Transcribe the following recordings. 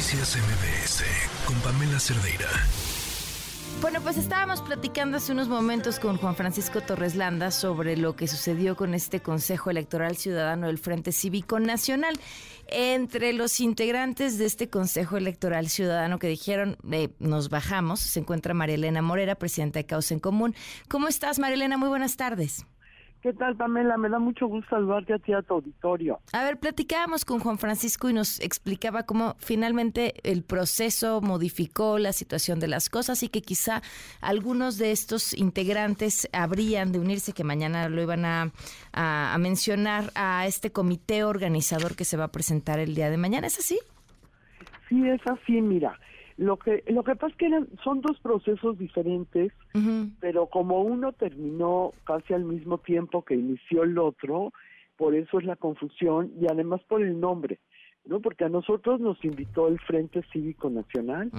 Noticias MBS con Pamela Cerdeira. Bueno, pues estábamos platicando hace unos momentos con Juan Francisco Torres Landa sobre lo que sucedió con este Consejo Electoral Ciudadano del Frente Cívico Nacional. Entre los integrantes de este Consejo Electoral Ciudadano que dijeron eh, nos bajamos, se encuentra María Elena Morera, presidenta de Causa en Común. ¿Cómo estás, María Elena? Muy buenas tardes. ¿Qué tal, Pamela? Me da mucho gusto saludarte a ti a tu auditorio. A ver, platicábamos con Juan Francisco y nos explicaba cómo finalmente el proceso modificó la situación de las cosas y que quizá algunos de estos integrantes habrían de unirse, que mañana lo iban a, a mencionar, a este comité organizador que se va a presentar el día de mañana. ¿Es así? Sí, es así, mira. Lo que lo que pasa es que eran, son dos procesos diferentes, pero como uno terminó casi al mismo tiempo que inició el otro, por eso es la confusión y además por el nombre, ¿no? Porque a nosotros nos invitó el Frente Cívico Nacional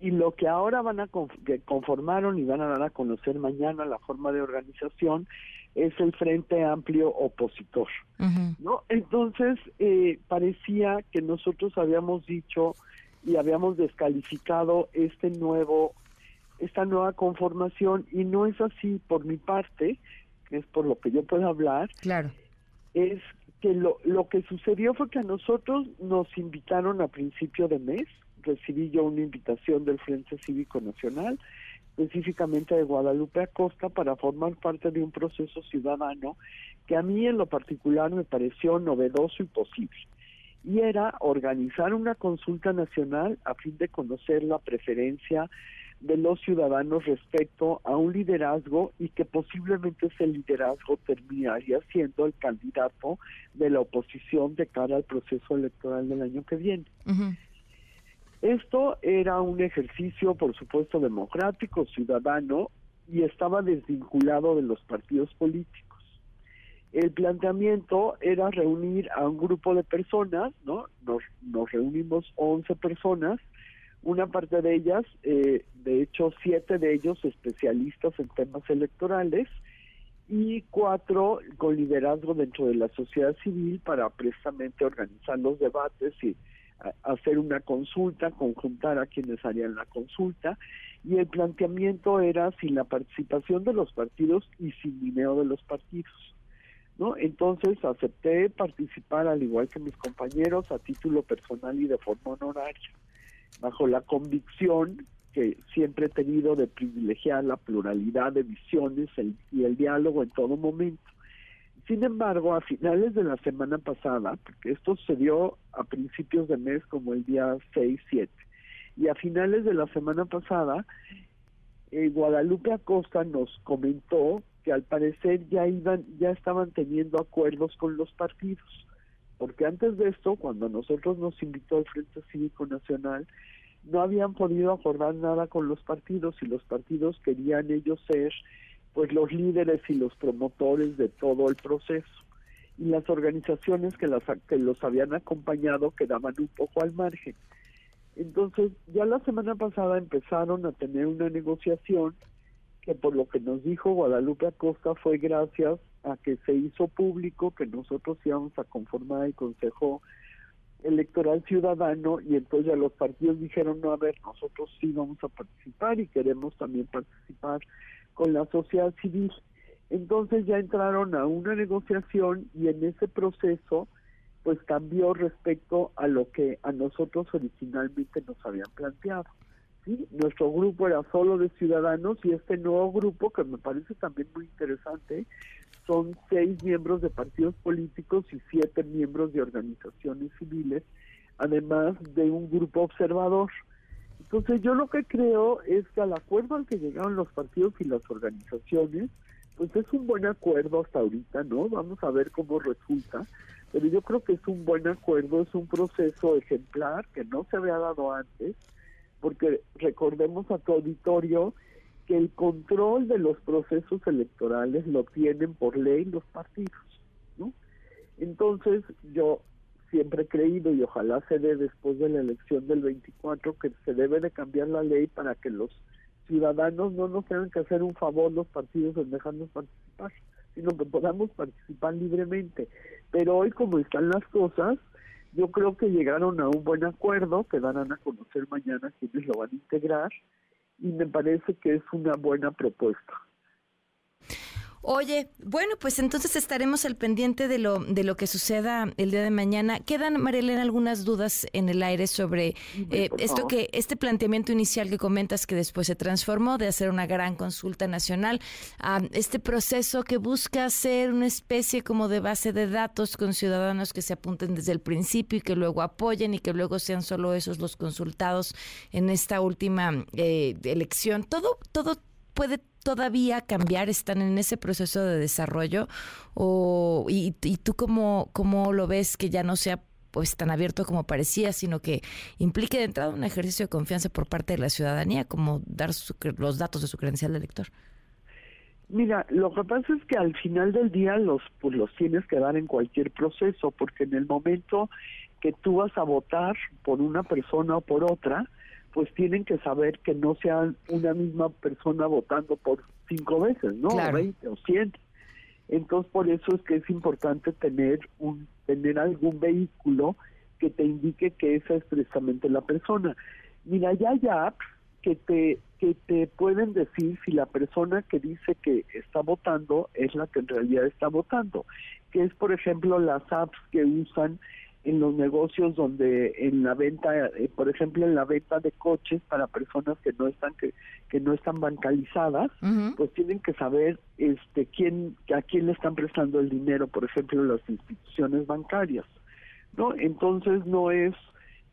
y lo que ahora van a que conformaron y van a dar a conocer mañana la forma de organización es el Frente Amplio Opositor, ¿no? Entonces eh, parecía que nosotros habíamos dicho y habíamos descalificado este nuevo esta nueva conformación y no es así por mi parte, que es por lo que yo puedo hablar. Claro. Es que lo, lo que sucedió fue que a nosotros nos invitaron a principio de mes, recibí yo una invitación del Frente Cívico Nacional, específicamente de Guadalupe Acosta, para formar parte de un proceso ciudadano que a mí en lo particular me pareció novedoso y posible y era organizar una consulta nacional a fin de conocer la preferencia de los ciudadanos respecto a un liderazgo y que posiblemente ese liderazgo terminaría siendo el candidato de la oposición de cara al proceso electoral del año que viene. Esto era un ejercicio, por supuesto, democrático, ciudadano, y estaba desvinculado de los partidos políticos el planteamiento era reunir a un grupo de personas, ¿no? Nos, nos reunimos 11 personas, una parte de ellas, eh, de hecho siete de ellos especialistas en temas electorales y cuatro con liderazgo dentro de la sociedad civil para precisamente organizar los debates y hacer una consulta, conjuntar a quienes harían la consulta y el planteamiento era sin la participación de los partidos y sin dinero de los partidos. Entonces acepté participar al igual que mis compañeros a título personal y de forma honoraria, bajo la convicción que siempre he tenido de privilegiar la pluralidad de visiones y el diálogo en todo momento. Sin embargo, a finales de la semana pasada, porque esto se dio a principios de mes como el día 6, 7, y a finales de la semana pasada, eh, Guadalupe Acosta nos comentó que al parecer ya iban, ya estaban teniendo acuerdos con los partidos, porque antes de esto, cuando nosotros nos invitó el Frente Cívico Nacional, no habían podido acordar nada con los partidos y los partidos querían ellos ser pues los líderes y los promotores de todo el proceso y las organizaciones que, las, que los habían acompañado quedaban un poco al margen. Entonces, ya la semana pasada empezaron a tener una negociación que por lo que nos dijo Guadalupe Acosta fue gracias a que se hizo público que nosotros íbamos a conformar el Consejo Electoral Ciudadano y entonces ya los partidos dijeron, no, a ver, nosotros sí vamos a participar y queremos también participar con la sociedad civil. Entonces ya entraron a una negociación y en ese proceso pues cambió respecto a lo que a nosotros originalmente nos habían planteado. Nuestro grupo era solo de ciudadanos y este nuevo grupo, que me parece también muy interesante, son seis miembros de partidos políticos y siete miembros de organizaciones civiles, además de un grupo observador. Entonces yo lo que creo es que al acuerdo al que llegaron los partidos y las organizaciones, pues es un buen acuerdo hasta ahorita, ¿no? Vamos a ver cómo resulta, pero yo creo que es un buen acuerdo, es un proceso ejemplar que no se había dado antes porque recordemos a tu auditorio que el control de los procesos electorales lo tienen por ley los partidos, ¿no? Entonces, yo siempre he creído y ojalá se dé después de la elección del 24 que se debe de cambiar la ley para que los ciudadanos no nos tengan que hacer un favor los partidos en dejarnos participar, sino que podamos participar libremente. Pero hoy como están las cosas, yo creo que llegaron a un buen acuerdo que darán a conocer mañana quienes lo van a integrar y me parece que es una buena propuesta. Oye, bueno, pues entonces estaremos al pendiente de lo de lo que suceda el día de mañana. Quedan, Marilena, algunas dudas en el aire sobre eh, esto que este planteamiento inicial que comentas que después se transformó de hacer una gran consulta nacional a este proceso que busca ser una especie como de base de datos con ciudadanos que se apunten desde el principio y que luego apoyen y que luego sean solo esos los consultados en esta última eh, elección. Todo, todo puede todavía cambiar? ¿Están en ese proceso de desarrollo? O, y, tú cómo, cómo lo ves que ya no sea pues tan abierto como parecía, sino que implique de entrada un ejercicio de confianza por parte de la ciudadanía, como dar los datos de su credencial de elector? Mira, lo que pasa es que al final del día los pues los tienes que dar en cualquier proceso, porque en el momento que tú vas a votar por una persona o por otra, pues tienen que saber que no sean una misma persona votando por cinco veces, ¿no? O 20 o 100. Entonces, por eso es que es importante tener un tener algún vehículo que te indique que esa es precisamente la persona. Mira, ya hay apps que te que te pueden decir si la persona que dice que está votando es la que en realidad está votando, que es por ejemplo las apps que usan en los negocios donde en la venta, eh, por ejemplo, en la venta de coches para personas que no están que, que no están bancalizadas, pues tienen que saber este quién a quién le están prestando el dinero, por ejemplo, las instituciones bancarias. ¿No? Entonces no es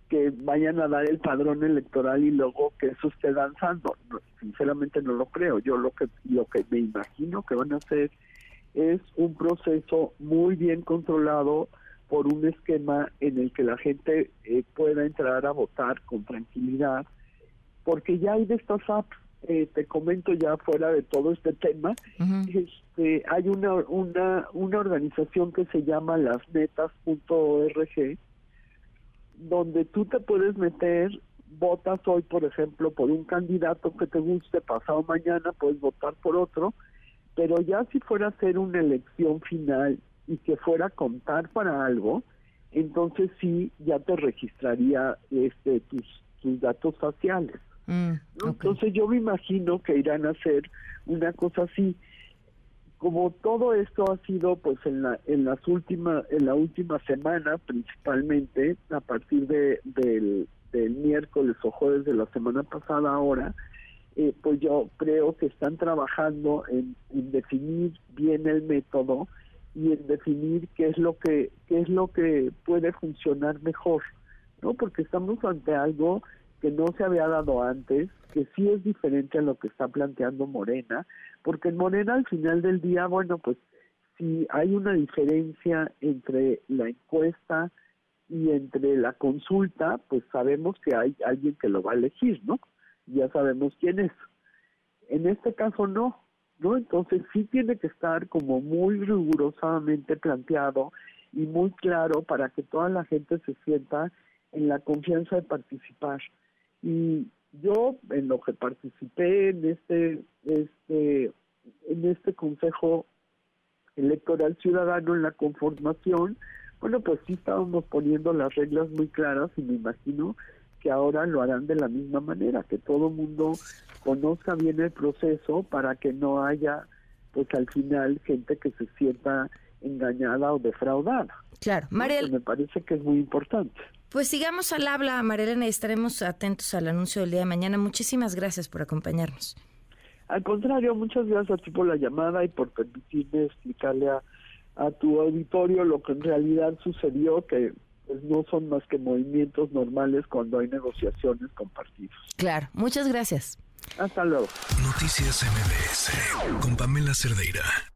que vayan a dar el padrón electoral y luego que eso esté danzando. sinceramente no lo creo. Yo lo que lo que me imagino que van a hacer es un proceso muy bien controlado por un esquema en el que la gente eh, pueda entrar a votar con tranquilidad, porque ya hay de estas apps, eh, te comento ya fuera de todo este tema, este, hay una, una, una organización que se llama lasnetas.org, donde tú te puedes meter, votas hoy, por ejemplo, por un candidato que te guste, pasado mañana puedes votar por otro, pero ya si fuera a ser una elección final y que fuera a contar para algo, entonces sí ya te registraría este tus, tus datos faciales. Mm, entonces yo me imagino que irán a hacer una cosa así. Como todo esto ha sido pues en la en las últimas en la última semana principalmente a partir de del, del miércoles o jueves de la semana pasada ahora eh, pues yo creo que están trabajando en, en definir bien el método y en definir qué es lo que qué es lo que puede funcionar mejor no porque estamos ante algo que no se había dado antes que sí es diferente a lo que está planteando Morena porque en Morena al final del día bueno pues si hay una diferencia entre la encuesta y entre la consulta pues sabemos que hay alguien que lo va a elegir no ya sabemos quién es. En este caso no ¿no? Entonces sí tiene que estar como muy rigurosamente planteado y muy claro para que toda la gente se sienta en la confianza de participar. Y yo en lo que participé en este este en este consejo electoral ciudadano en la conformación, bueno, pues sí estábamos poniendo las reglas muy claras y me imagino que ahora lo harán de la misma manera, que todo mundo conozca bien el proceso para que no haya, pues al final, gente que se sienta engañada o defraudada. Claro, Mariel. Me parece que es muy importante. Pues sigamos al habla, Marielena, y estaremos atentos al anuncio del día de mañana. Muchísimas gracias por acompañarnos. Al contrario, muchas gracias a ti por la llamada y por permitirme explicarle a, a tu auditorio lo que en realidad sucedió, que pues no son más que movimientos normales cuando hay negociaciones con partidos. Claro, muchas gracias. Hasta luego. Noticias MBS con Pamela Cerdeira.